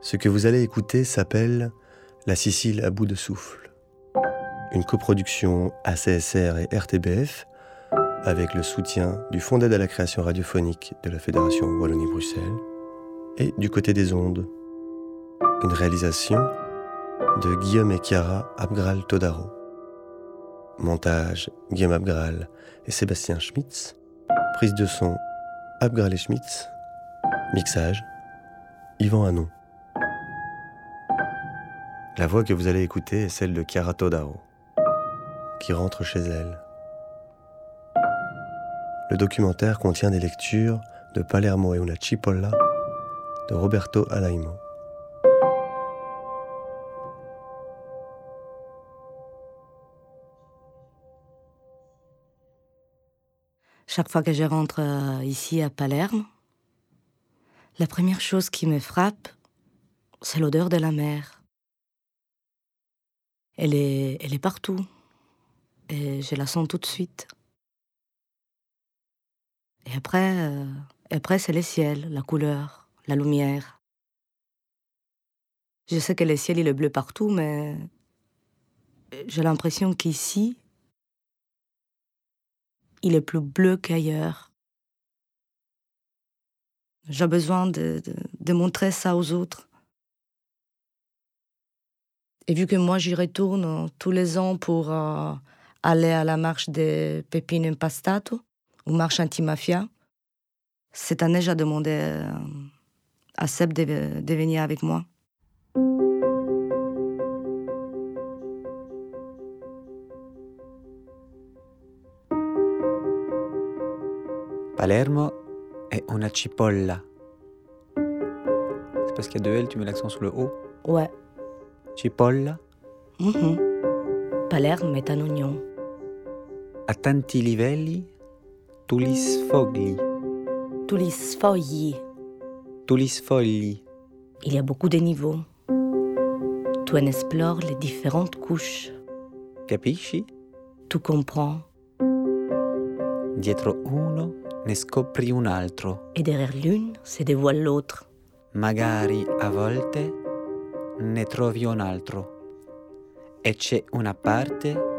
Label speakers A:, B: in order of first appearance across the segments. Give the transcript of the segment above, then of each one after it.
A: Ce que vous allez écouter s'appelle La Sicile à bout de souffle. Une coproduction ACSR et RTBF avec le soutien du Fonds d'aide à la création radiophonique de la Fédération Wallonie-Bruxelles et du côté des ondes. Une réalisation de Guillaume et Chiara Abgral Todaro. Montage Guillaume Abgral et Sébastien Schmitz. Prise de son Abgral et Schmitz. Mixage Yvan Hanon. La voix que vous allez écouter est celle de Chiara Todaro, qui rentre chez elle. Le documentaire contient des lectures de Palermo et una cipolla de Roberto Alaimo.
B: Chaque fois que je rentre euh, ici à Palerme, la première chose qui me frappe, c'est l'odeur de la mer. Elle est, partout et je la sens tout de suite. Et après, euh, après c'est le ciel, la couleur, la lumière. Je sais que le ciel est bleu partout, mais j'ai l'impression qu'ici, il est plus bleu qu'ailleurs. J'ai besoin de, montrer ça aux autres. Et vu que moi j'y retourne tous les ans pour euh, aller à la marche des Pépines Impastato, ou marche anti-mafia. Cette année, j'ai demandé euh, à Seb de, de venir avec moi.
C: Palermo est una cipolla. C'est parce qu'il y a deux L, tu mets l'accent sur le O?
B: Ouais.
C: Cipolla
B: Mhm. Palerme est un oignon.
C: A tanti livelli, tu li sfogli.
B: Tous les sfogli.
C: Tu li sfogli.
B: Il y a beaucoup de niveaux. Tu en explores les différentes couches.
C: Capisci?
B: Tu comprends.
C: Dietro uno ne scopri un altro.
B: Et derrière l'une se dévoile l'autre.
C: Magari a volte ne trovi un altro. E c'è una parte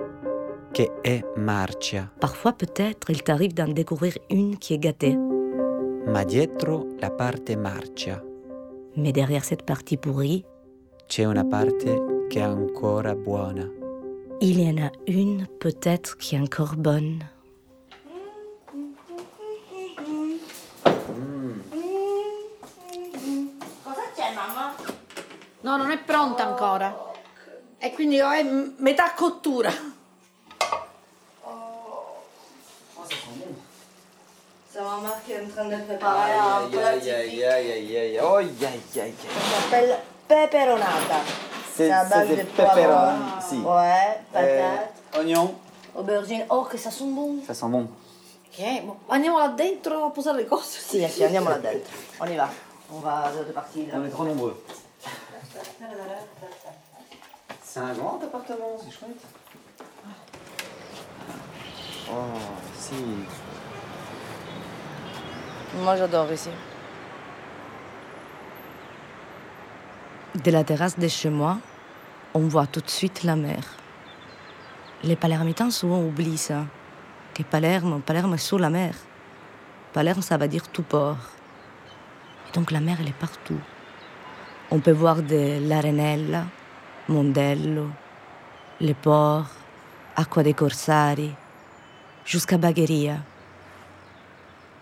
C: che è marcia,
B: Parfois, peut-être, il t'arrive d'en découvrir une qui est gâtée.
C: ma dietro la parte marcia
B: Mais derrière cette partie pourrie,
C: c'è una parte che è ancora buona.
B: il y en a une peut-être qui est encore bonne.
D: No, non è pronta ancora. E quindi è metà cottura.
B: Qui est en train de
C: Oh, aïe, aïe.
D: Ça s'appelle peperonata.
C: C'est
D: de
C: des pepperoni, si.
D: Ouais,
C: Euh,
D: patate,
C: oignon,
D: aubergine. Oh, che sa sono buoni.
C: ça sent bon.
D: Ok, andiamo là dentro a posare le cose. Sì, sì, andiamo là dentro. On y va. On va repartir.
C: On est trop nombreux. C'est un grand appartement, c'est chouette. Oh, si.
D: Moi, j'adore ici.
B: De la terrasse de chez moi, on voit tout de suite la mer. Les Palermitains souvent oublient ça, que Palerme, Palerme est sous la mer. Palerme, ça va dire tout port. Et donc la mer, elle est partout. On peut voir de l'Arenella, Mondello, les ports, Acqua dei Corsari, jusqu'à Bagheria.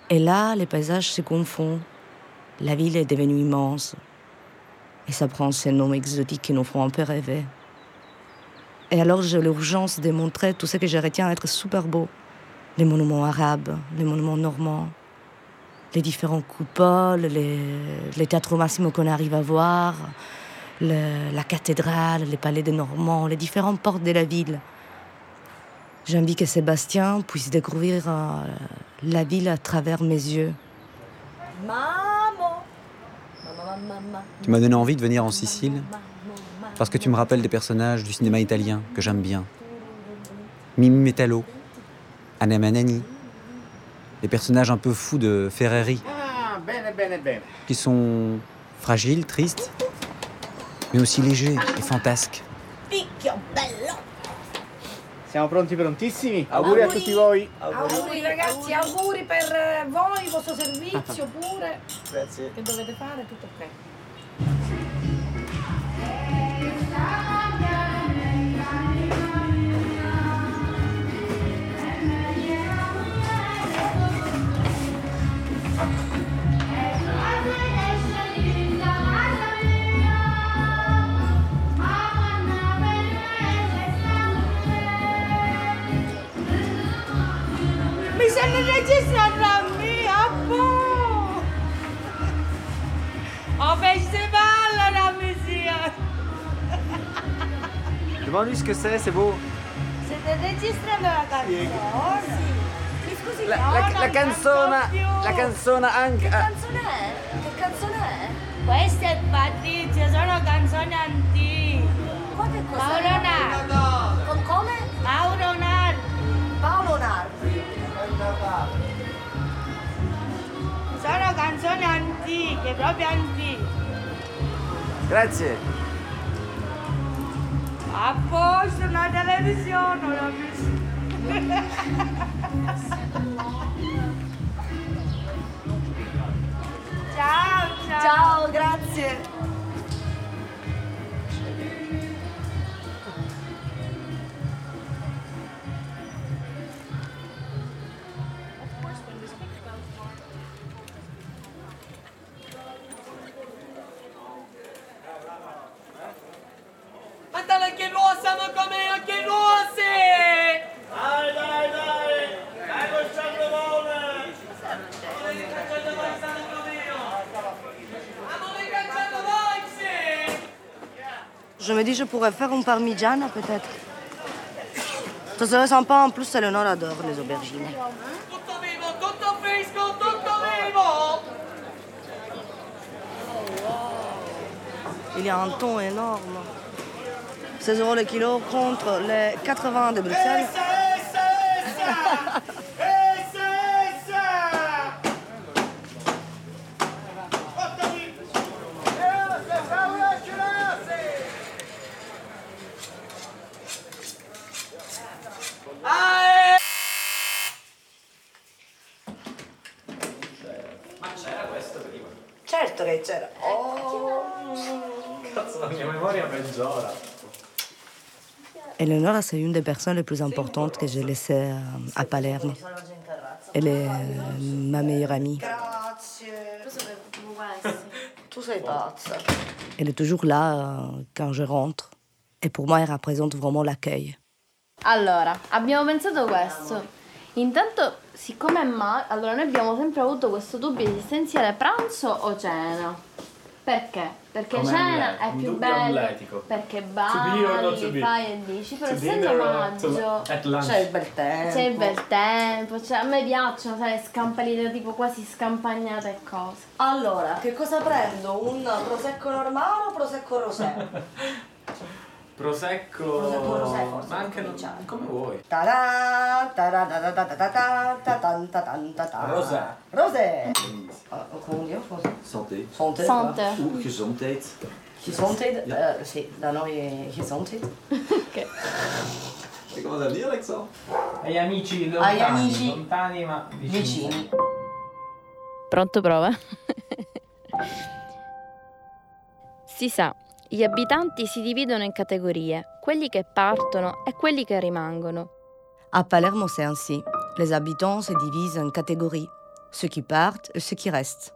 B: Et là, les paysages se confondent. La ville est devenue immense. Et ça prend ces noms exotiques qui nous font un peu rêver. Et alors j'ai l'urgence de montrer tout ce que je retiens être super beau. Les monuments arabes, les monuments normands, les différents coupoles, les, les théâtres Massimo qu'on arrive à voir, la cathédrale, les palais des Normands, les différentes portes de la ville. J'ai envie que Sébastien puisse découvrir euh, la ville à travers mes yeux.
D: Maman.
C: Tu m'as donné envie de venir en Sicile parce que tu me rappelles des personnages du cinéma italien que j'aime bien. Mimi Metallo, Anna Manani, des personnages un peu fous de Ferreri
E: Ah, bene, bene, bene.
C: qui sont fragiles, tristes,
F: mais aussi léger et fantasque.
G: Picchio bello!
E: Siamo pronti prontissimi? Auguri, a tutti voi.
G: Auguri ragazzi, auguri per eh, voi, il vostro servizio pure.
E: Grazie.
G: Che dovete fare, tutto ok. Mi stanno registrando a me, a po'! Ho festival la musica!
E: Demande-lui ce que c'est, c'est beau.
G: State registrando la canzone? Mi scusi,
F: La,
G: no,
F: la-
G: non
F: la
G: canto
F: canzona,
G: più.
F: la canzone anche... ah,
H: canzone è? Che canzone è?
G: Questa è Patrizia, sono canzoni antiche.
H: Ma che cos'è?
G: Mauro Nardi.
H: Con come?
G: Mauro Nardi.
H: Paolo Nardi.
G: Sono canzoni antiche, proprio antiche.
F: Grazie.
G: A posto, la televisione, l'ho visto. ciao, ciao.
H: Ciao, grazie.
B: Pourrais faire un parmigiana peut-être. Ça serait sympa, en plus, Eleonore adore les aubergines. Il y a un ton énorme. 16 euros le kilo contre les 80 de Bruxelles. Eleonora, c'est une des personnes les plus importantes que j'ai laissées euh, à Palerme. Elle est euh, ma meilleure amie. Elle est toujours là euh, quand je rentre. Et pour moi, elle représente vraiment l'accueil.
I: Allora, abbiamo pensato questo. Intanto, siccome è mai, allora noi abbiamo sempre avuto questo dubbio esistenziale pranzo o cena. Perché? Perché
J: Come
I: cena è
J: un
I: più bello.
J: atletico.
I: Perché balli, fai e dici, però essendo maggio.
H: C'è il bel tempo.
I: c'è il bel tempo, cioè, a me piacciono, sai, le scampalite tipo quasi scampagnate e cose.
H: Allora, che cosa prendo? Un prosecco normale o prosecco rosé?
J: Prosecco.
H: Prosecco rosé, forse,
J: Ma anche non-
H: cominciare.
J: come vuoi.
H: Ta-da, ta-da-da-da-da-da-da, ta-tan, ta-tan, ta-ta.
J: Rosé.
H: Rosé. Ah, quindi io cosa?
K: Santé.
H: Santé.
I: Sante.
K: Oeh, gezondheid.
H: Gezondheid? Eh, sì, da noi gezondheid.
K: E come da dire, Alexandre?
E: Agli amici lontani,
H: Agli amici
E: lontani ma vicini.
H: Vicini.
I: Pronto prova? si sa, gli abitanti si dividono in categorie, quelli che partono e quelli che rimangono.
B: À Palerme, c'est ainsi. Les habitants se divisent en catégories. Ceux qui partent et ceux qui restent.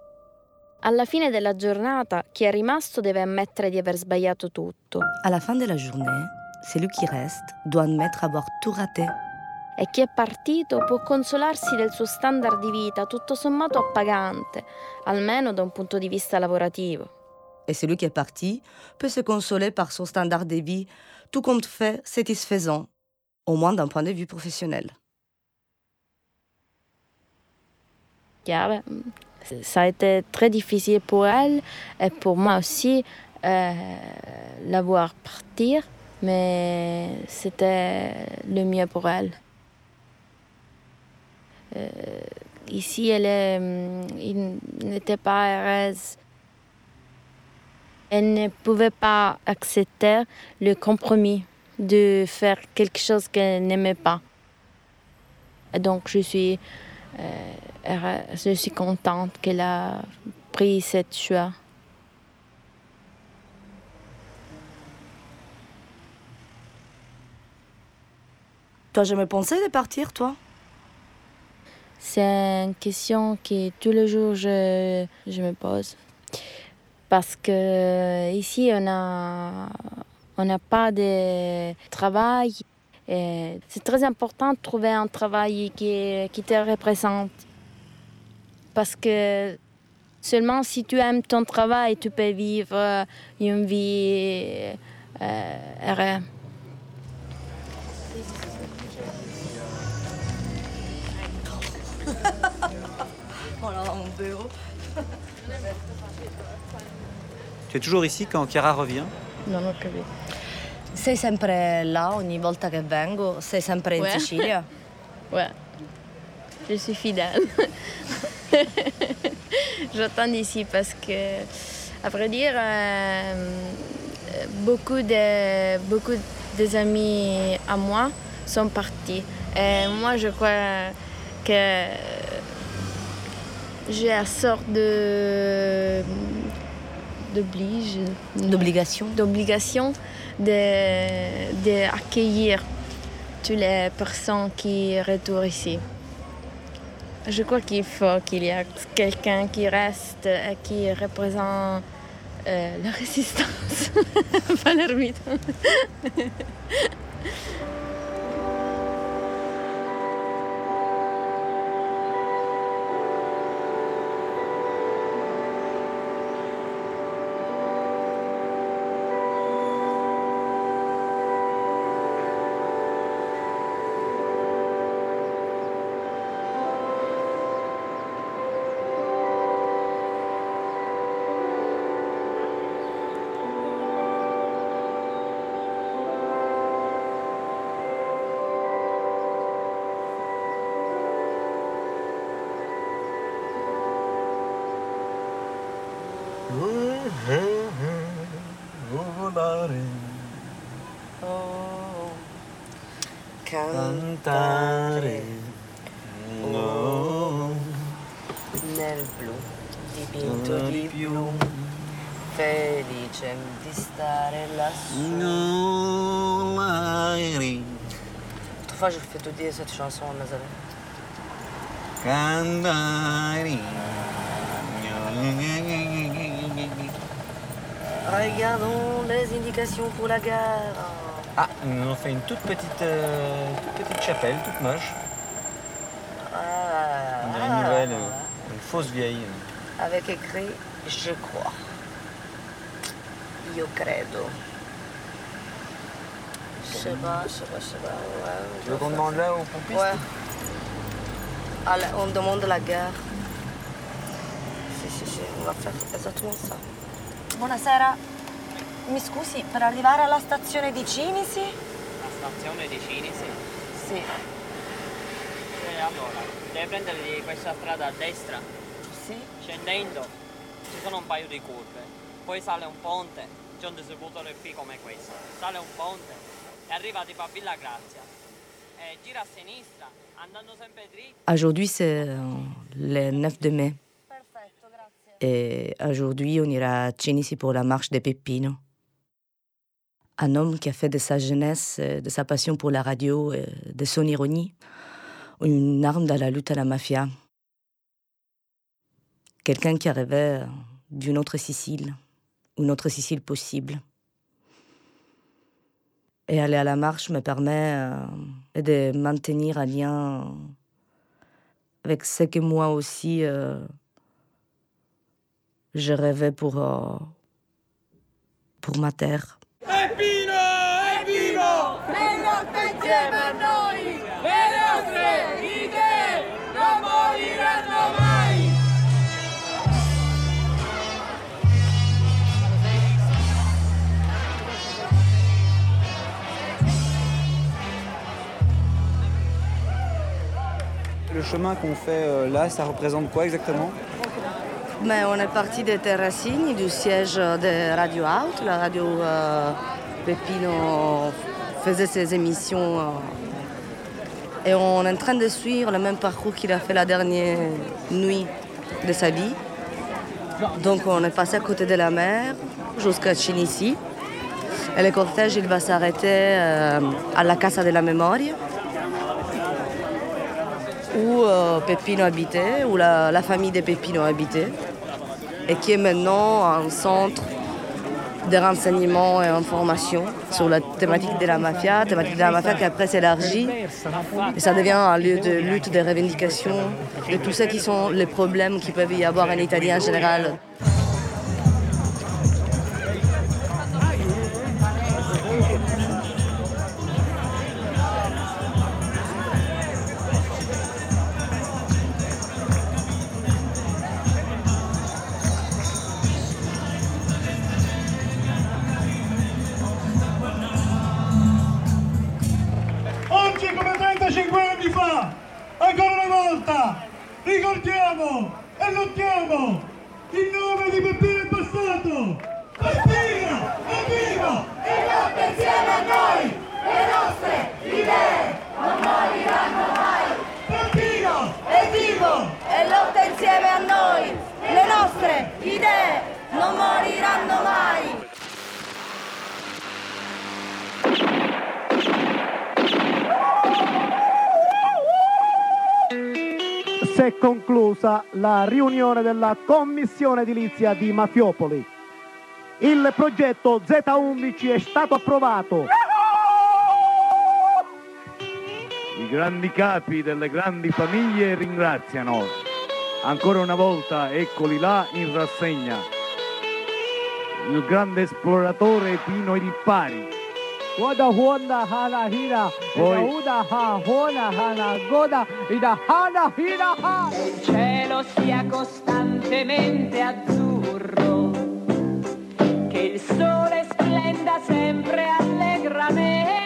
I: Alla fine della giornata, chi è rimasto deve ammettere di aver sbagliato tutto
B: À la fin de la journée, celui qui reste doit admettre avoir tout raté.
I: e chi è partito può consolarsi del suo standard di vita tutto sommato appagante, almeno da un punto di vista lavorativo.
B: Et celui qui est parti peut se consoler par son standard de vie, tout compte fait satisfaisant, au moins d'un point de vue professionnel.
I: Chiave. Ça a été très difficile pour elle et pour moi aussi euh, la voir partir, mais c'était le mieux pour elle. Euh, ici, elle hum, n'était pas heureuse. Elle ne pouvait pas accepter le compromis de faire quelque chose qu'elle n'aimait pas. Et donc je suis, euh, je suis contente qu'elle a pris cette choix.
B: Tu as jamais pensé de partir, toi?
I: C'est une question que tous les jours je, je me pose. Parce que ici, on a on n'a pas de travail. C'est très important de trouver un travail qui, qui te représente. Parce que seulement si tu aimes ton travail, tu peux vivre une vie euh, heureuse.
B: voilà mon bureau.
F: Tu es toujours ici quand Chiara revient?
I: Non ho capito.
B: Sei sempre là ogni volta che vengo? Sei sempre in
I: Ouais.
B: Sicilia?
I: Ouais. Je suis fidèle. J'attends ici parce que, à vrai dire, euh, beaucoup de beaucoup des amis à moi sont partis. Et moi, je crois que j'ai une sorte de d'oblige,
B: D'obligation
I: d'obligation de, de accueillir toutes les personnes qui retournent ici. Je crois qu'il faut qu'il y ait quelqu'un qui reste et qui représente euh, la résistance palermitaine.
A: Volare,
B: cette chanson
A: cantare.
B: Regardons les indications pour la gare.
F: Ah, ils nous ont fait une toute petite, euh, toute petite chapelle, toute moche.
B: Ah,
F: On dirait une nouvelle, euh, une fausse vieille.
B: Avec écrit Je crois. Io credo. Je sais pas, je sais pas, je sais pas. Ouais,
F: Tu veux qu'on demande là au pompiste
B: Ouais. Allez, on demande la gare. Sì, sì, sì, on va faire exactement ça. Buonasera. Mi scusi, per arrivare alla stazione di Cinisi?
J: La stazione di Cinisi?
B: Sì.
J: E allora, devi prendere questa strada a destra.
B: Sì.
J: Scendendo ci sono un paio di curve. Poi sale un ponte, c'è un distributore qui come questo. Sale un ponte Villa Grazia. E gira a sinistra, andando sempre dritto.
B: Aujourd'hui, c'est euh, le 9 de mai. Et aujourd'hui, on ira à Cinisi pour la marche des Pépines. Un homme qui a fait de sa jeunesse, euh, de sa passion pour la radio, euh, de son ironie, une arme dans la lutte à la mafia. Quelqu'un qui rêvait d'une autre Sicile, une autre Sicile possible. Et aller à la marche me permet euh, de maintenir un lien avec ce que moi aussi euh, je rêvais pour, euh, pour ma terre.
F: Chemin qu'on fait euh, là, ça représente quoi exactement?
B: Mais on est parti de Terracini, du siège de Radio Out, la radio euh, Pepino faisait ses émissions. euh, et on est en train de suivre le même parcours qu'il a fait la dernière nuit de sa vie. Donc on est passé à côté de la mer jusqu'à Cinici. Et le cortège il va s'arrêter euh, à la Casa de la Memoria où euh, Peppino habitait, où la, famille de Peppino habitait, et qui est maintenant un centre de renseignements et informations sur la thématique de la mafia, thématique de la mafia qui après s'élargit, et ça devient un lieu de lutte, de revendication, de tout ce qui sont les problèmes qui peuvent y avoir en Italie en général.
E: Ancora una volta, ricordiamo e lottiamo il nome di Peppino il Bastardo. Peppino, evviva!
L: E lotta insieme a noi, le nostre idee non moriranno mai.
E: Peppino,
L: È vivo e lotta insieme a noi, le nostre idee non moriranno mai.
M: Si è conclusa la riunione della Commissione Edilizia di Mafiopoli. Il progetto Z11 è stato approvato.
N: I grandi capi delle grandi famiglie ringraziano. Ancora una volta eccoli là in rassegna. Il grande esploratore Pino Il.
M: Goda Honda Hana Ha Hona Goda Hana Ha.
O: il cielo sia costantemente azzurro, che il sole splenda sempre allegramente,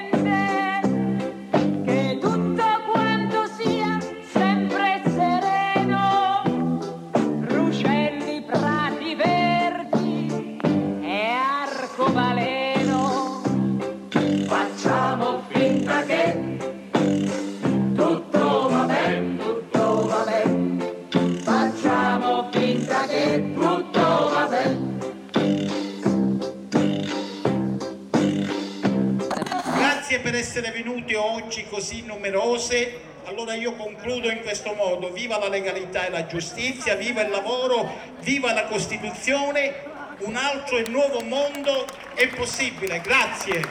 P: così numerose. Allora io concludo in questo modo. Viva la legalità e la giustizia, viva il lavoro, viva la Costituzione. Un altro e nuovo mondo è possibile. Grazie.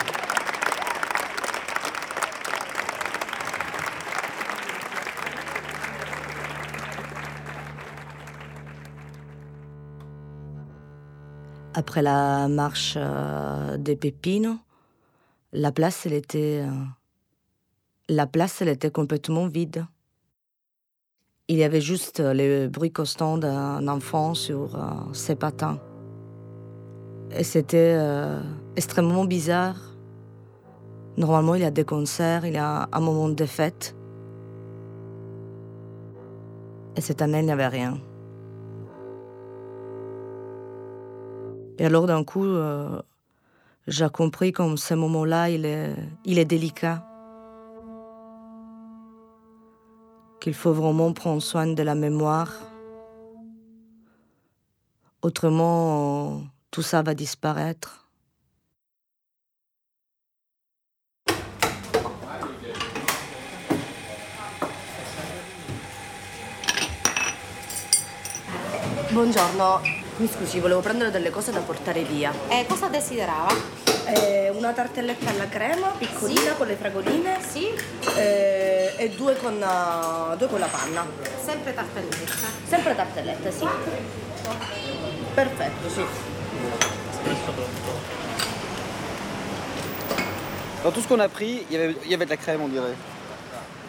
B: Après la marche euh, des Pépines, la place, elle était, euh, la place, était complètement vide. Il y avait juste euh, le bruit constant d'un enfant sur euh, ses patins. Et c'était euh, extrêmement bizarre. Normalement, il y a des concerts, il y a un moment de fête. Et cette année, il n'y avait rien. Et alors d'un coup, j'ai compris comme ce moment-là, il est, il est délicat. Qu'il faut vraiment prendre soin de la mémoire. Autrement, tout ça va disparaître. Buongiorno, mi scusi, volevo prendere delle cose da portare via.
D: Eh, cosa desiderava?
B: Eh, una tartelletta alla crema, piccolina, con le fragoline.
D: Sì.
B: Eh, e due con, uh, due con la panna.
D: Sempre tartelletta.
B: Sempre tartellette, sì. Perfetto, sì.
F: Dans tout ce qu'on a pris, il y avait, il y avait de la crème, on dirait.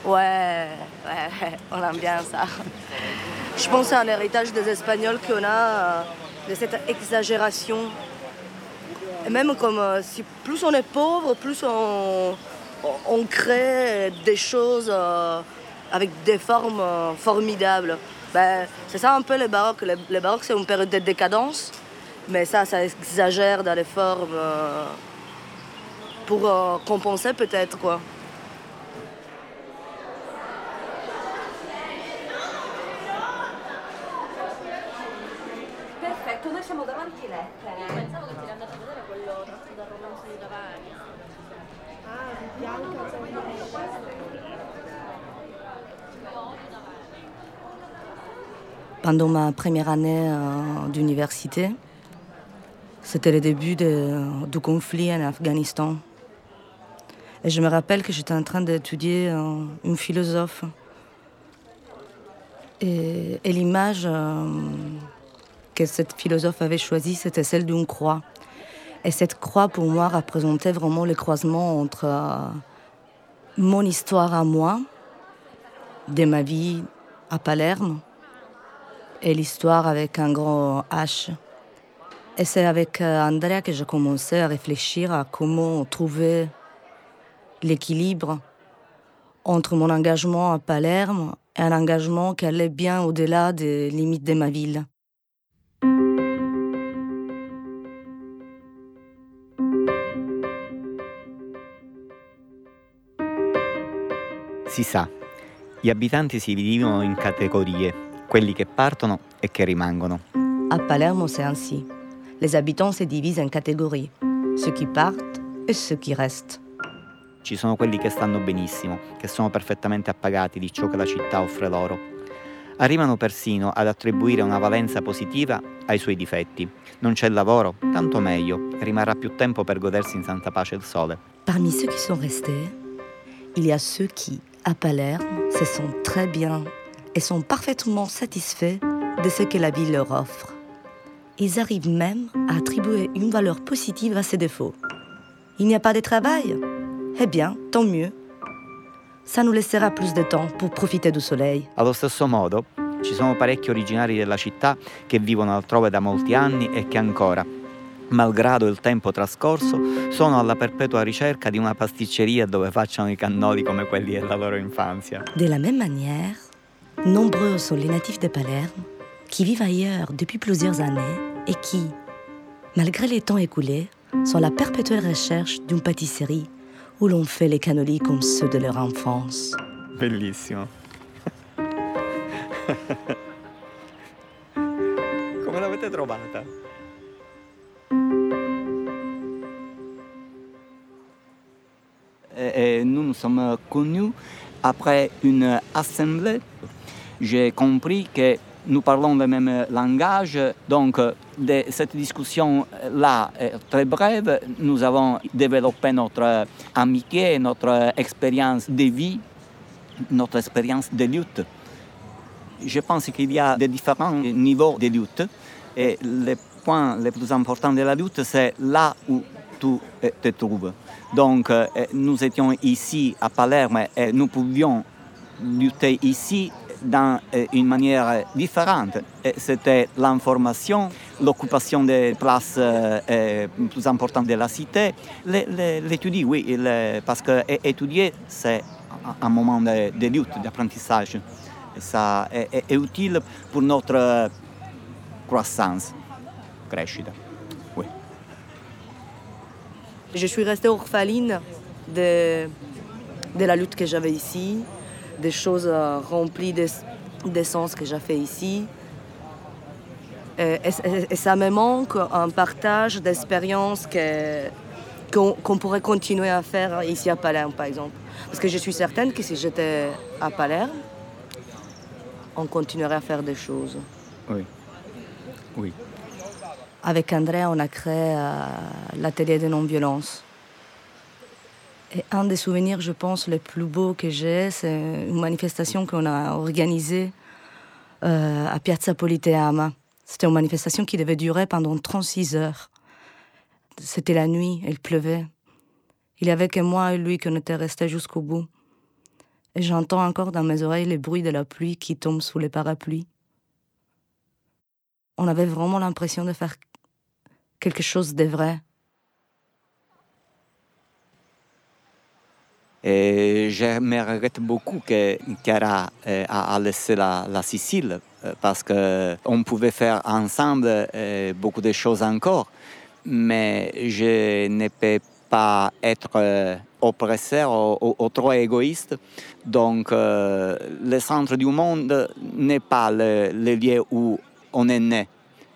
B: Ouais, ouais, ouais, on aime bien ça. Je pense à un héritage des Espagnols qu'on a, euh, de cette exagération. Et même comme euh, si plus on est pauvre, plus on, crée des choses euh, avec des formes euh, formidables. Ben, c'est ça un peu le baroque. Le, baroque, c'est une période de décadence, mais ça, ça exagère dans les formes pour compenser peut-être, quoi. Pendant ma première année euh, d'université, c'était le début du conflit en Afghanistan. Et je me rappelle que j'étais en train d'étudier euh, une philosophe. Et, l'image euh, que cette philosophe avait choisie, c'était celle d'une croix. Et cette croix, pour moi, représentait vraiment le croisement entre mon histoire à moi, de ma vie à Palerme, et l'histoire avec un grand H. Et c'est avec euh, Andrea que j'ai commencé à réfléchir à comment trouver l'équilibre entre mon engagement à Palerme et un engagement qui allait bien au-delà des limites de ma ville.
Q: Si sa, gli abitanti si dividono in categorie, quelli che partono e che rimangono.
B: À Palerme, c'est ainsi. Les habitants se divisent en catégories, ceux qui partent et ceux qui restent.
Q: Ci sono quelli che stanno benissimo, che sono perfettamente appagati di ciò che la città offre loro. Arrivano persino ad attribuire una valenza positiva ai suoi difetti. Non c'è lavoro, tanto meglio, rimarrà più tempo per godersi in santa pace il sole.
B: Parmi ceux qui sont restés, il y a ceux qui, à Palerme, se sentent très bien et sont parfaitement satisfaits de ce que la ville leur offre. Ils arrivent même à attribuer une valeur positive à ses défauts. Il n'y a pas de travail? Eh bien, tant mieux. Ça nous laissera plus de temps pour profiter du soleil.
Q: Allo stesso modo, ci sono parecchi originari della città che vivono altrove da molti anni e che ancora, malgrado il tempo trascorso, sono alla perpetua ricerca di una pasticceria dove facciano i cannoli come quelli della loro infanzia.
B: De la même manière, nombreux sont les natifs de Palerme qui vivent ailleurs depuis plusieurs années et qui, malgré les temps écoulés, sont à la perpétuelle recherche d'une pâtisserie où l'on fait les cannolis comme ceux de leur enfance.
Q: Bellissimo. Come l'avete trovata? Et nous nous sommes connus après une assemblée. J'ai compris que nous parlons le même langage, donc de cette discussion-là est très brève, nous avons développé notre amitié, notre expérience de vie, notre expérience de lutte. Je pense qu'il y a des différents niveaux de lutte et le point le plus important de la lutte, c'est là où tu euh, te trouves. Donc, euh, nous étions ici à Palerme et nous pouvions lutter ici d'une une manière différente. Et C'était l'information, l'occupation des places euh, euh, plus importantes de la cité, l'étudier, oui, parce que étudier, c'est un- moment de, de lutte, d'apprentissage. Ça est, est- est utile pour notre croissance, crescita. Oui.
B: Je suis restée orpheline de, de la lutte que j'avais ici, des choses euh, remplies d'es- d'essence que j'ai fait ici. Et, et- et ça me manque un partage d'expériences qu'on pourrait continuer à faire ici à Palerme, par exemple. Parce que je suis certaine que si j'étais à Palerme, on continuerait à faire des choses.
Q: Oui. Oui.
B: Avec André, on a créé euh, l'atelier de non-violence. Un des souvenirs, je pense, les plus beaux que j'ai, c'est une manifestation qu'on a organisée euh, à Piazza Politeama. C'était une manifestation qui devait durer pendant 36 heures. C'était la nuit, il pleuvait. Il n'y avait que moi et lui qu'on était restés jusqu'au bout. Et j'entends encore dans mes oreilles le bruit de la pluie qui tombe sous les parapluies. On avait vraiment l'impression de faire quelque chose de vrai.
Q: Et je me regrette beaucoup que Chiara euh, a, laissé la, Sicile euh, parce qu'on pouvait faire ensemble euh, beaucoup de choses encore, mais je ne peux pas être oppresseur ou, trop égoïste. Donc, le centre du monde n'est pas le, lieu où on est né,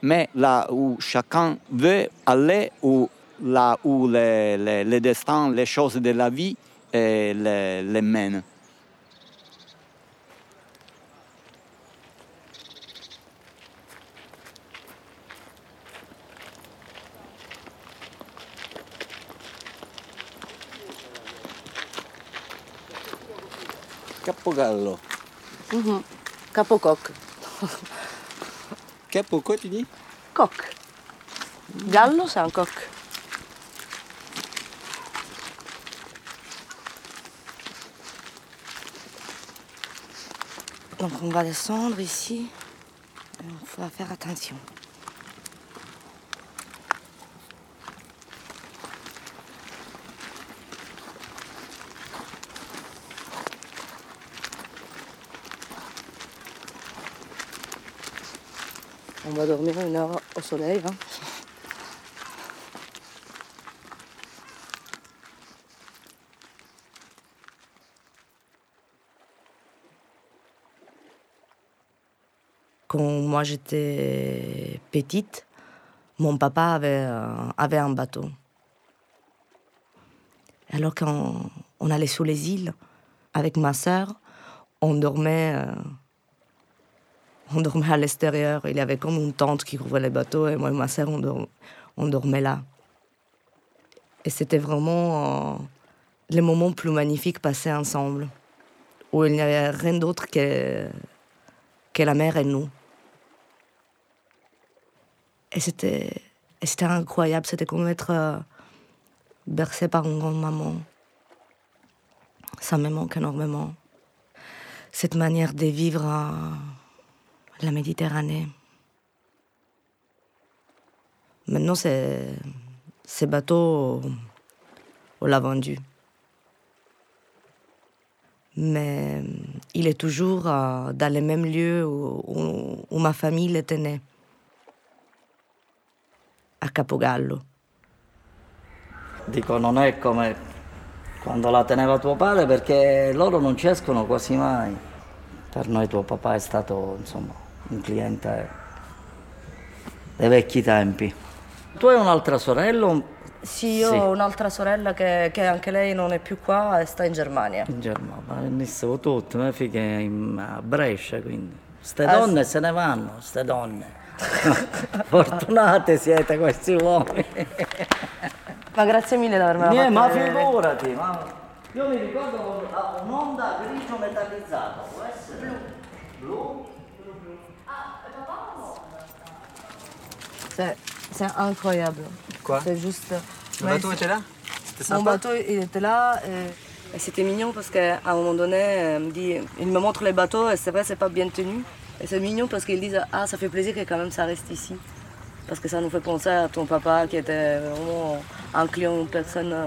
Q: mais là où chacun veut aller, ou là où le, le- le destin, les choses de la vie euh, les, les mènent. Capogallo.
B: Mhm. Capocoq.
Q: Capo quoi tu dis
B: Coq. Gallo, c'est un coq. Donc on va descendre ici. Il faut faire attention. On va dormir une heure au soleil. hein. Quand moi j'étais petite, mon papa avait, un- avait un bateau. Alors quand on allait sur les îles avec ma sœur, on dormait, euh, on dormait à l'extérieur. Il y avait comme une tente qui couvrait les bateaux et moi et ma sœur, on dormait là. Et c'était vraiment euh, les moments plus magnifiques passés ensemble, où il n'y avait rien d'autre que, que la mer et nous. Et c'était, incroyable, c'était comme être euh, bercé par une grande maman. Ça me manque énormément. Cette manière de vivre euh, la Méditerranée. Maintenant, c'est, ces bateaux, on l'a vendu. Mais euh, il est toujours euh, dans les mêmes lieux où, ma famille était née, à Capogallo.
R: Dico, non è come quando la teneva tuo padre perché loro non ci escono quasi mai. Per noi tuo papà è stato, insomma, un cliente dei vecchi tempi. Tu hai un'altra sorella?
B: Sì, io
R: Sì.
B: ho un'altra sorella che, che anche lei non è più qua e sta in Germania.
R: In Germania, ma venissero tutte, mie figlie in- a Brescia, quindi. Ste
B: Ah,
R: donne se ne vanno, ste donne. Fortunate siete questi uomini.
B: Ma grazie mille di avermela
R: Niente, ma figurati, ma io mi ricordo ah, un'onda grigio metallizzato, può essere? Blu?
B: C'est, c'est incroyable.
F: Quoi
B: C'est juste.
F: Le
B: Ouais,
F: bateau était là C'était
B: Mon bateau, il était là. Et, et c'était mignon parce qu'à un moment donné, euh, il me, dit, il me montre les bateaux et c'est vrai, c'est pas bien tenu. Et c'est mignon parce qu'ils disent Ah, ça fait plaisir que quand même ça reste ici. Parce que ça nous fait penser à ton papa qui était vraiment un client, une personne euh,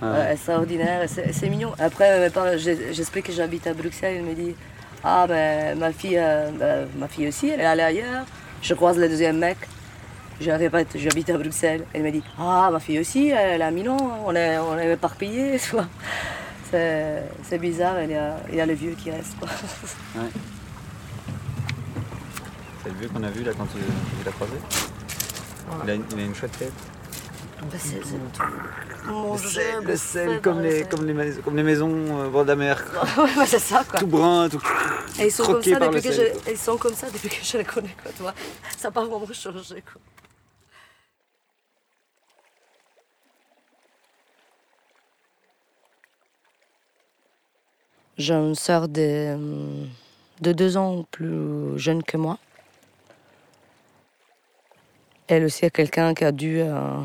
F: Ah
B: euh, extraordinaire. C'est, mignon. Après, mes parents, j'explique que j'habite à Bruxelles. Il me dit Ah, ben ma fille, euh, ben, ma fille aussi, elle est allée ailleurs. Je croise le deuxième mec. Je répète, j'habite à Bruxelles. Elle me dit Ah, ma fille aussi, elle est à Milan, on est, on est éparpillés. C'est, c'est bizarre, il y, a, il y a le vieux qui reste. Quoi.
F: Ouais. C'est le vieux qu'on a vu là quand tu, tu l'as croisé il a, une, il a une chouette tête.
B: Ben, c'est,
F: le sel, le sel, comme
B: le
F: les,
B: sel.
F: comme les, mais- comme les maisons euh, bord de la mer.
B: Ouais, ben, c'est ça quoi.
F: Tout brun, tout
B: Et ils sont, comme ça
F: par
B: depuis
F: le
B: que
F: sel.
B: je, ils sont comme ça depuis que je les connais. Quoi, tu vois. Ça n'a pas vraiment changé. Quoi. J'ai une sœur de, de deux ans plus jeune que moi. Elle aussi est quelqu'un qui a dû euh,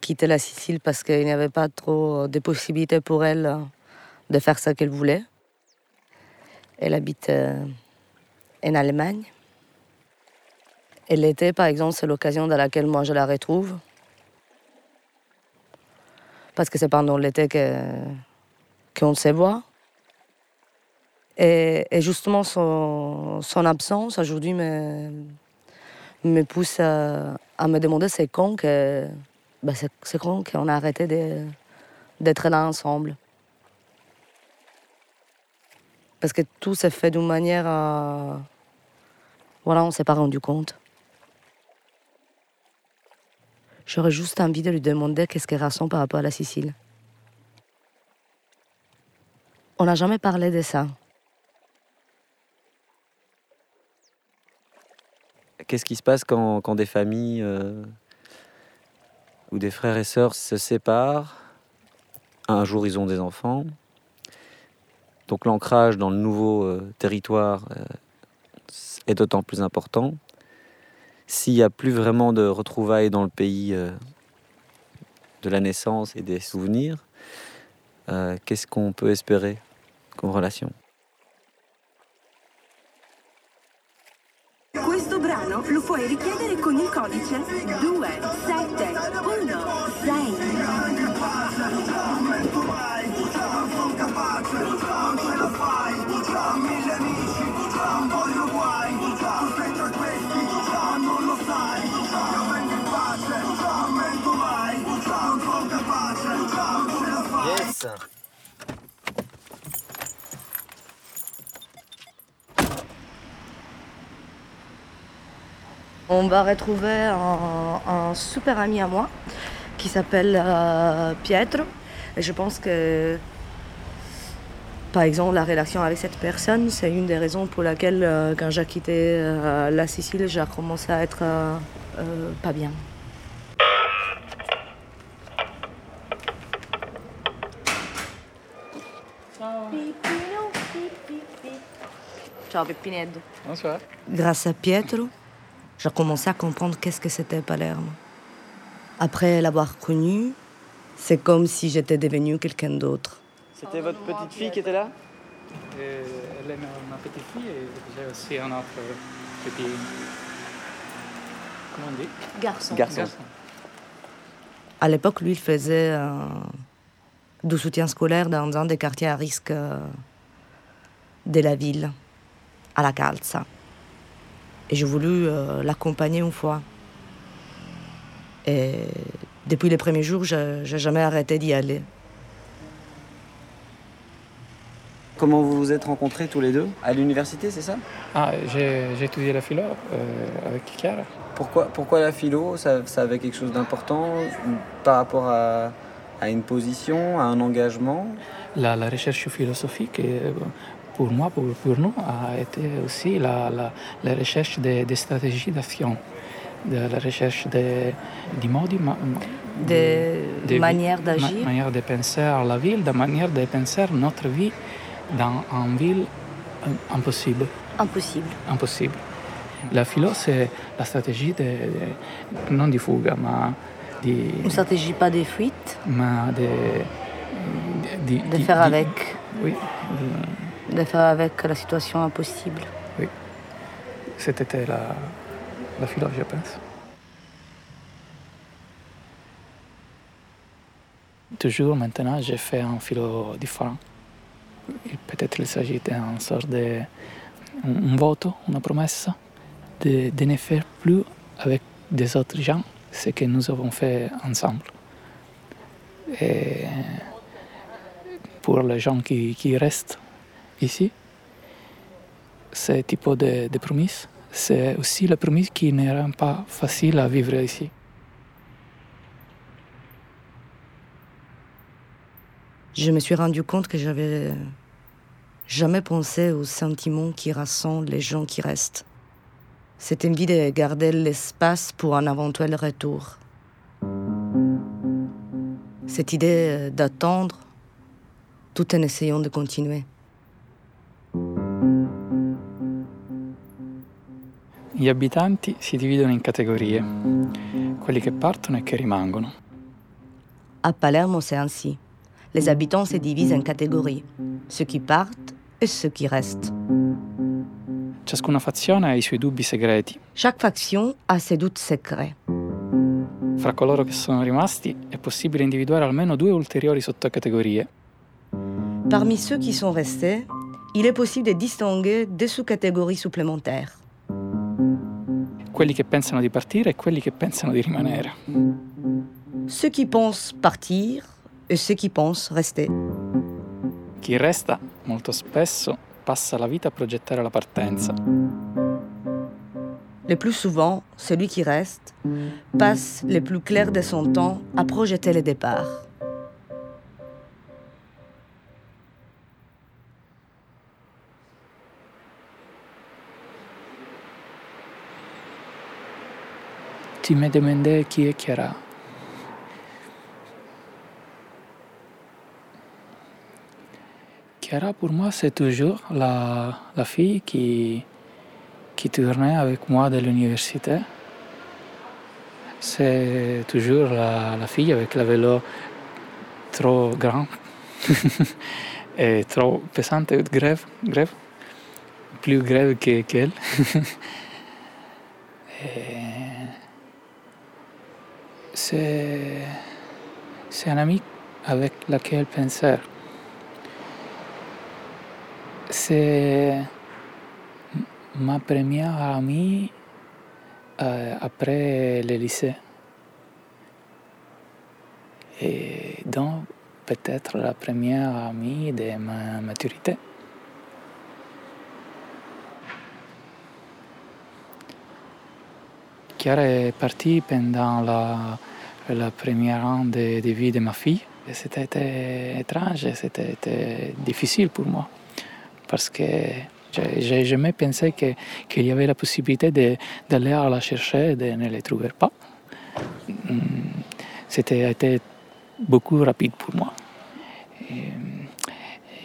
B: quitter la Sicile parce qu'il n'y avait pas trop de possibilités pour elle euh, de faire ce qu'elle voulait. Elle habite euh, en Allemagne. Et l'été, par exemple, c'est l'occasion dans laquelle moi je la retrouve. Parce que c'est pendant l'été qu'on se voit. Et, et justement, son, son absence aujourd'hui me, me pousse à, me demander c'est quand que ben, c'est, quand qu'on a arrêté d'être là ensemble. Parce que tout s'est fait d'une manière à... Voilà, on s'est pas rendu compte. J'aurais juste envie de lui demander qu'est-ce qu'elle ressent par rapport à la Sicile. On n'a jamais parlé de ça.
F: Qu'est-ce qui se passe quand, des familles euh, ou des frères et sœurs se séparent? Un jour, ils ont des enfants. Donc l'ancrage dans le nouveau euh, territoire euh, est d'autant plus important. S'il n'y a plus vraiment de retrouvailles dans le pays de la naissance et des souvenirs, qu'est-ce qu'on peut espérer comme relation?
S: Puoi richiedere con il codice 276.
B: On va retrouver un, un super ami à moi qui s'appelle euh, Pietro. Et je pense que, par exemple, la relation avec cette personne, c'est une des raisons pour laquelle, euh, quand j'ai quitté euh, la Sicile, j'ai commencé à être euh, euh, pas bien. Ciao Peppineddo.
T: Bonsoir.
B: Grâce à Pietro, j'ai commencé à comprendre qu'est-ce que c'était Palerme. Après l'avoir connu, c'est comme si j'étais devenue quelqu'un d'autre.
F: C'était votre petite fille qui était là?
T: Euh, elle est ma, petite fille et j'ai aussi un autre petit. Comment on dit?
B: Garçon.
F: Garçon.
B: À l'époque, lui, il faisait euh, du soutien scolaire dans un des quartiers à risque euh, de la ville, à la Calza. Et j'ai voulu euh, l'accompagner une fois. Et depuis les premiers jours, je n'ai jamais arrêté d'y aller.
F: Comment vous vous êtes rencontrés tous les deux? À l'université, c'est ça?
T: Ah, j'ai j'ai étudié la philo euh, avec Chiara.
F: Pourquoi, pourquoi la philo? Ça, ça avait quelque chose d'important par rapport à, à une position, à un engagement?
T: La, la recherche philosophique, euh, pour moi, pour, pour nous, a été aussi la, la, la recherche des, des stratégies d'action, de la recherche des, des ma- ma-
B: Des manières
T: ma-
B: d'agir.
T: manière de penser à la ville, de manière de penser notre vie dans une ville euh, impossible.
B: Impossible.
T: Impossible. La philo, c'est la stratégie de, de- non di fuga, ma di,
B: Une stratégie pas de fuite,
T: ma de,
B: de
T: di-
B: faire avec,
T: Oui, de-
B: faire avec la situation impossible.
T: oui. C'était la, la philo, je pense. Toujours maintenant, j'ai fait un philo différent. Peut-être il s'agit d'une sorte de un, un voto, une promesse de, de ne faire plus avec des autres gens ce que nous avons fait ensemble. Et pour les gens qui, qui restent ici, ce type de, promesse, c'est aussi la promesse qui ne rend pas facile à vivre ici.
B: Je me suis rendu compte que j'avais jamais pensé aux sentiments qui rassemblent les gens qui restent. Cette envie de garder l'espace pour un éventuel retour. Cette idée d'attendre tout en essayant de continuer.
T: Gli abitanti si dividono in categorie, quelli che partono e che rimangono.
B: À Palerme, c'est ainsi. Les habitants se divisent en catégories. Ceux qui partent et ceux qui restent.
T: Ciascuna fazione ha i suoi dubbi segreti.
B: Chaque faction a ses doutes secrets.
T: Fra coloro che sono rimasti è possibile individuare almeno due ulteriori sottocategorie.
B: Parmi ceux qui sont restés, il est possible de distinguer deux sous-catégories supplémentaires.
T: Quelli che pensano di partire e quelli che pensano di rimanere.
B: Ceux qui pensent partir et ceux qui pensent rester.
T: Chi resta molto spesso passa la vita a progettare la partenza.
B: Le plus souvent, celui qui reste passe le plus clair de son temps à projeter le départ.
T: Tu me demandais qui est Chiara? Chiara, pour moi, c'est toujours la, la fille qui, qui tournait avec moi de l'université. C'est toujours la, la fille avec le vélo trop grand et trop pesante, grève, grève, plus grève que- qu'elle. c'est, un ami avec lequel penser. C'est ma première amie euh, après le lycée. Et donc peut-être la première amie de ma maturité. Chiara est partie pendant la, la première an de, vie de ma fille. C'était étrange, c'était difficile pour moi. Parce que j'ai jamais pensé qu'il y avait la possibilité d'aller la chercher et de ne la trouver pas. Mm, C'était beaucoup rapide pour moi.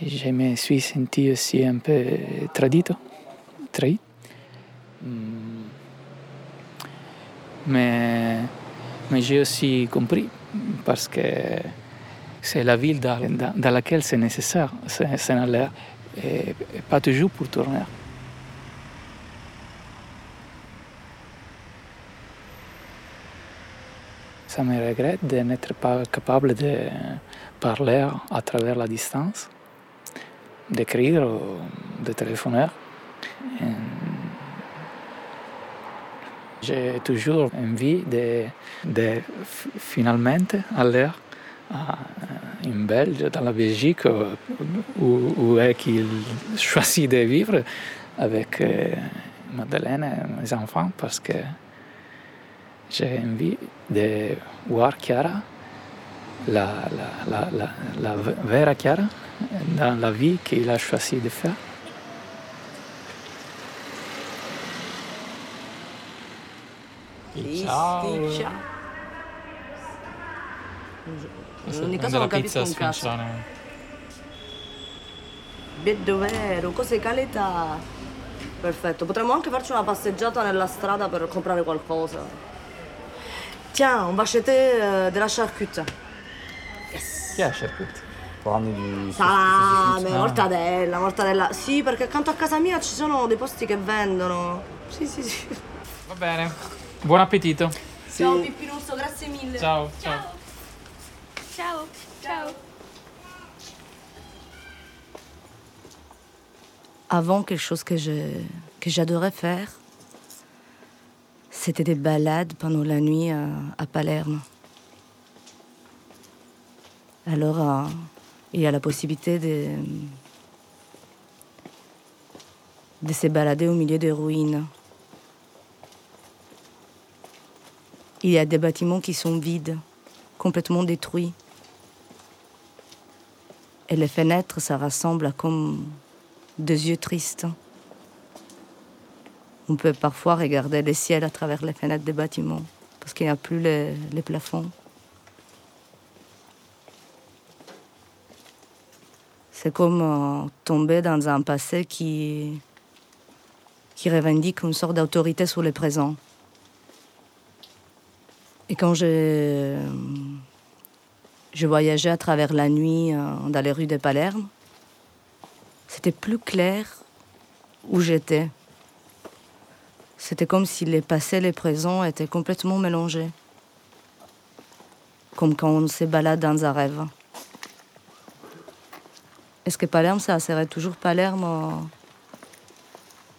T: Je me suis senti aussi un peu tradito, trahi. Mm, Mais, mais j'ai aussi compris parce que c'est la ville dans, laquelle c'est nécessaire, c'est aller et, pas toujours pour tourner. Ça me regrette de n'être pas capable de parler à travers la distance, d'écrire de téléphoner. J'ai toujours envie de, de finalement aller à une Belge, dans la Belgique, où, où- où est qu'il choisit de vivre avec euh, Madeleine et mes enfants parce que j'ai envie de voir Chiara, la, la, la, la, la vraie Chiara, dans la vie qu'il a choisi de faire.
B: Ciao. Ciao. In ogni caso non capisco un cazzo. Vedo vero, cose caleta. Perfetto, potremmo anche farci una passeggiata nella strada per comprare qualcosa. Tiens, on va acheter euh, de la charcute.
T: Chi è Sherkut?
R: Parli di...
B: Salame,
T: Ah.
B: mortadella, mortadella. Sì, perché accanto a casa mia ci sono dei posti che vendono. Sì, sì, sì.
T: Va bene. Buon appetito.
B: Ciao Pippinuzzo, grazie mille.
T: Ciao, ciao.
I: Ciao, ciao.
B: Avant, quelque chose que je que j'adorais faire, c'était des balades pendant la nuit à, à Palerme. Alors, euh, il y a la possibilité de, de se balader au milieu des ruines. Il y a des bâtiments qui sont vides, complètement détruits. Et les fenêtres, ça ressemble à comme des yeux tristes. On peut parfois regarder le ciel à travers les fenêtres des bâtiments, parce qu'il n'y a plus les, plafonds. C'est comme euh, tomber dans un passé qui revendique une sorte d'autorité sur le présent. Et quand je, voyageais à travers la nuit euh, dans les rues de Palerme, c'était plus clair où j'étais. C'était comme si le passé et le présent étaient complètement mélangés. Comme quand on se balade dans un rêve. Est-ce que Palerme, ça serait toujours Palerme euh,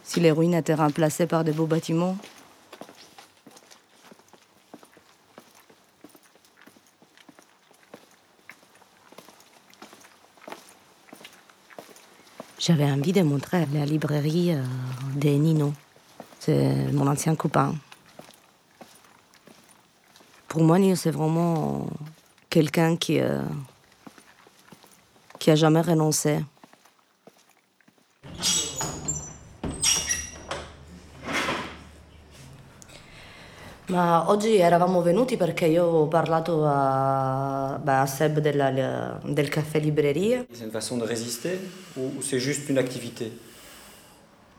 B: si les ruines étaient remplacées par de beaux bâtiments? J'avais envie de montrer la librairie euh, de Nino. C'est mon ancien copain. Pour moi, Nino, c'est vraiment quelqu'un qui, euh, qui a jamais renoncé. Ma oggi eravamo venuti perché io ho parlato a, beh, a Seb della- del caffè libreria.
F: C'est une façon de résister ou, c'est juste une activité?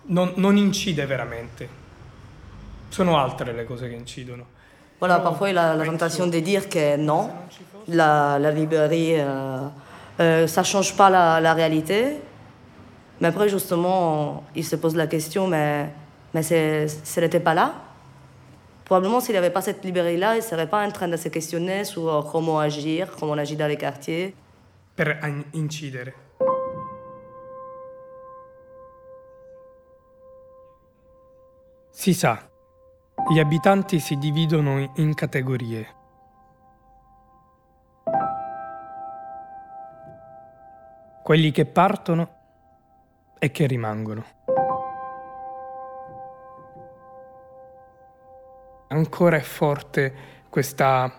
U: Non, non incide veramente. Sono altre le cose che incidono.
B: Voilà, parfois il a la tentation de dire que non, la, la librairie, euh, euh, ça ne change pas la, la réalité. Mais après, justement, il se pose la question, mais, mais ce n'était pas là? Probablement, s'il n'y avait pas cette librairie-là, il ne serait pas en train de se questionner sur comment agir, comment on agit dans les quartiers.
U: per incidere. Si sa, gli abitanti si dividono in categorie. Quelli che partono e che rimangono. Ancora è forte questa,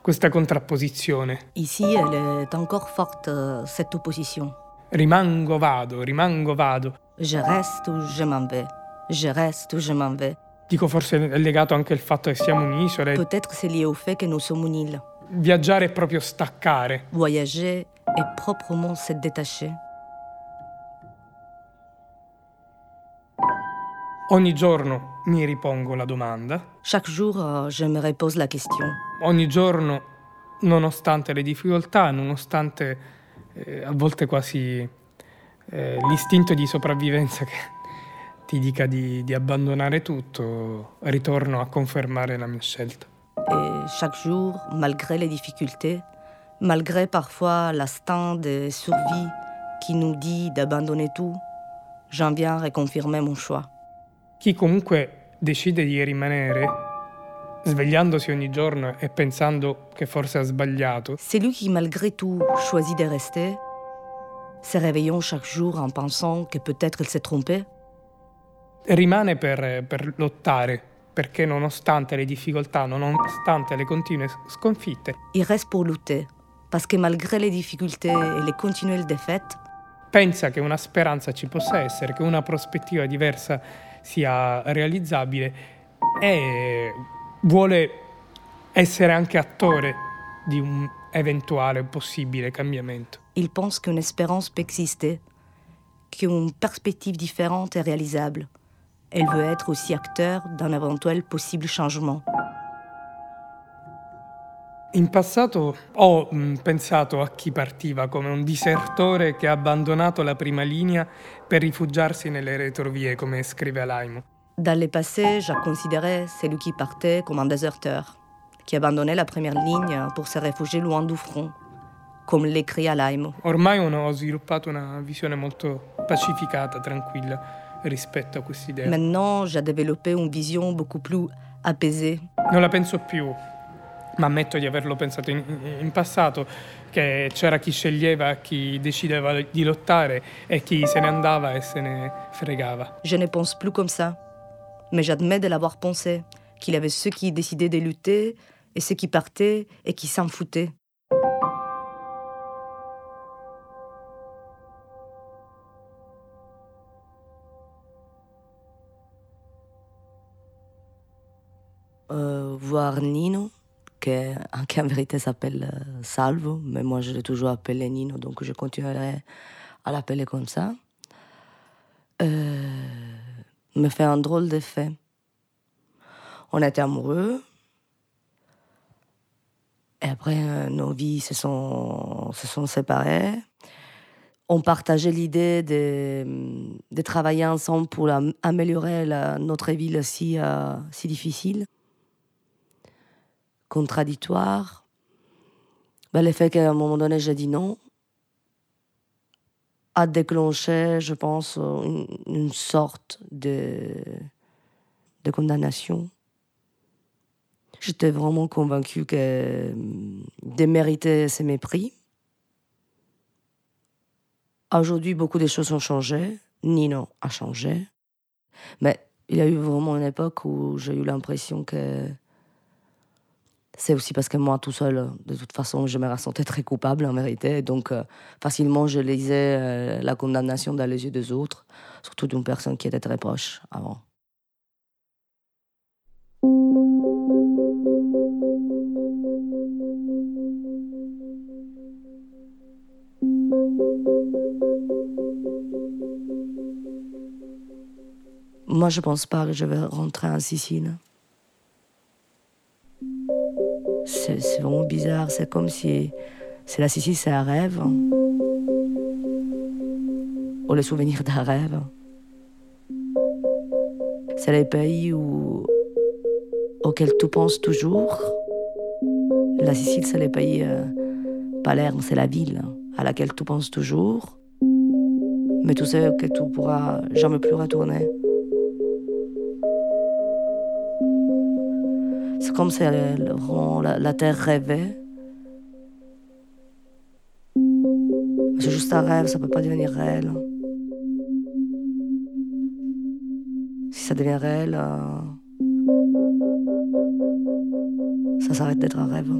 U: questa contrapposizione.
B: Ici, elle est encore forte, cette opposition.
U: Rimango, vado, rimango, vado.
B: Je reste ou je m'en vais. Je reste ou je m'en vais.
U: Dico forse è legato anche il fatto che siamo un'isola.
B: Peut-être c'est lié au fait que nous sommes une île.
U: Viaggiare è proprio staccare.
B: Voyager est proprement se détacher.
U: Ogni giorno mi ripongo la domanda.
B: Chaque jour, euh, je me repose la question.
U: Ogni giorno, nonostante le difficoltà, nonostante eh, a volte quasi eh, l'istinto di sopravvivenza che ti dica di, di abbandonare tutto, ritorno a confermare la mia scelta.
B: Et chaque jour, malgré les difficultés, malgré parfois l'instinct de survie qui nous dit d'abandonner tout, j'en viens à reconfirmer mon choix.
U: Chi comunque decide di rimanere, svegliandosi ogni giorno e pensando che forse ha sbagliato,
B: Celui qui, malgré tout, choisit de rester, se réveillant chaque jour en pensant que peut-être il s'est trompé,
U: rimane per, per lottare, perché nonostante le difficoltà, nonostante le continue sconfitte,
B: il reste pour lutter. Parce que malgré les difficultés et les continuelles défaites,
U: pensa che una speranza ci possa essere, che una prospettiva diversa sia realizzabile e vuole essere anche attore di un eventuale possibile cambiamento.
B: il pense qu'une espérance peut exister, qu'une perspective différente est réalisable. Elle veut être aussi acteur d'un éventuel possible changement.
U: In passato ho mh, pensato a chi partiva come un disertore che ha abbandonato la prima linea per rifugiarsi nelle retrovie, come scrive Alaimo.
B: Dans le passé, j'ai considéré celui qui partait comme un déserteur, qui abandonnait la première ligne pour se réfugier loin du front, comme l'écrit Alaimo.
U: Ormai ho- ho sviluppato una visione molto pacificata, tranquilla rispetto a quest'idea.
B: Maintenant, j'ai développé une vision beaucoup plus apaisée.
U: Non la penso più, ma ammetto di averlo pensato in, in passato, che c'era chi sceglieva, chi decideva di lottare e chi se ne andava e se ne fregava.
B: Je ne pense plus comme ça, mais j'admets de l'avoir pensé, qu'il y avait ceux qui décidaient de lutter et ceux qui partaient et qui s'en foutaient. Euh, voir Nino, qui, en vérité s'appelle euh, Salvo, mais moi je l'ai toujours appelé Nino, donc je continuerai à l'appeler comme ça, euh, me fait un drôle d'effet. On était amoureux, et après euh, nos vies se sont, se sont séparées. On partageait l'idée de, de travailler ensemble pour am- améliorer notre ville si, euh, si difficile contradictoire. Ben, le fait qu'à un moment donné, j'ai dit non. a déclenché, je pense, une, sorte de, de condamnation. J'étais vraiment convaincue que démériter ses mépris. Aujourd'hui, beaucoup de choses ont changé. Nino a changé. Mais il y a eu vraiment une époque où j'ai eu l'impression que c'est aussi parce que moi, tout seul, de toute façon, je me sentais très coupable en vérité. Donc, euh, facilement, je lisais euh, la condamnation dans les yeux des autres, surtout d'une personne qui était très proche avant. Moi, je pense pas que je vais rentrer en Sicile. C'est vraiment bizarre. C'est comme si c'est la Sicile, c'est un rêve. Ou le souvenir d'un rêve. C'est les pays où, auxquels tu penses toujours. La Sicile, c'est les pays. euh, Palerme, c'est la ville à laquelle tu penses toujours. Mais tu sais que tu pourras jamais plus retourner. Comme si elle- rend la, la terre rêvée. C'est juste un rêve, ça peut pas devenir réel. Si ça devient réel, euh, ça s'arrête d'être un rêve.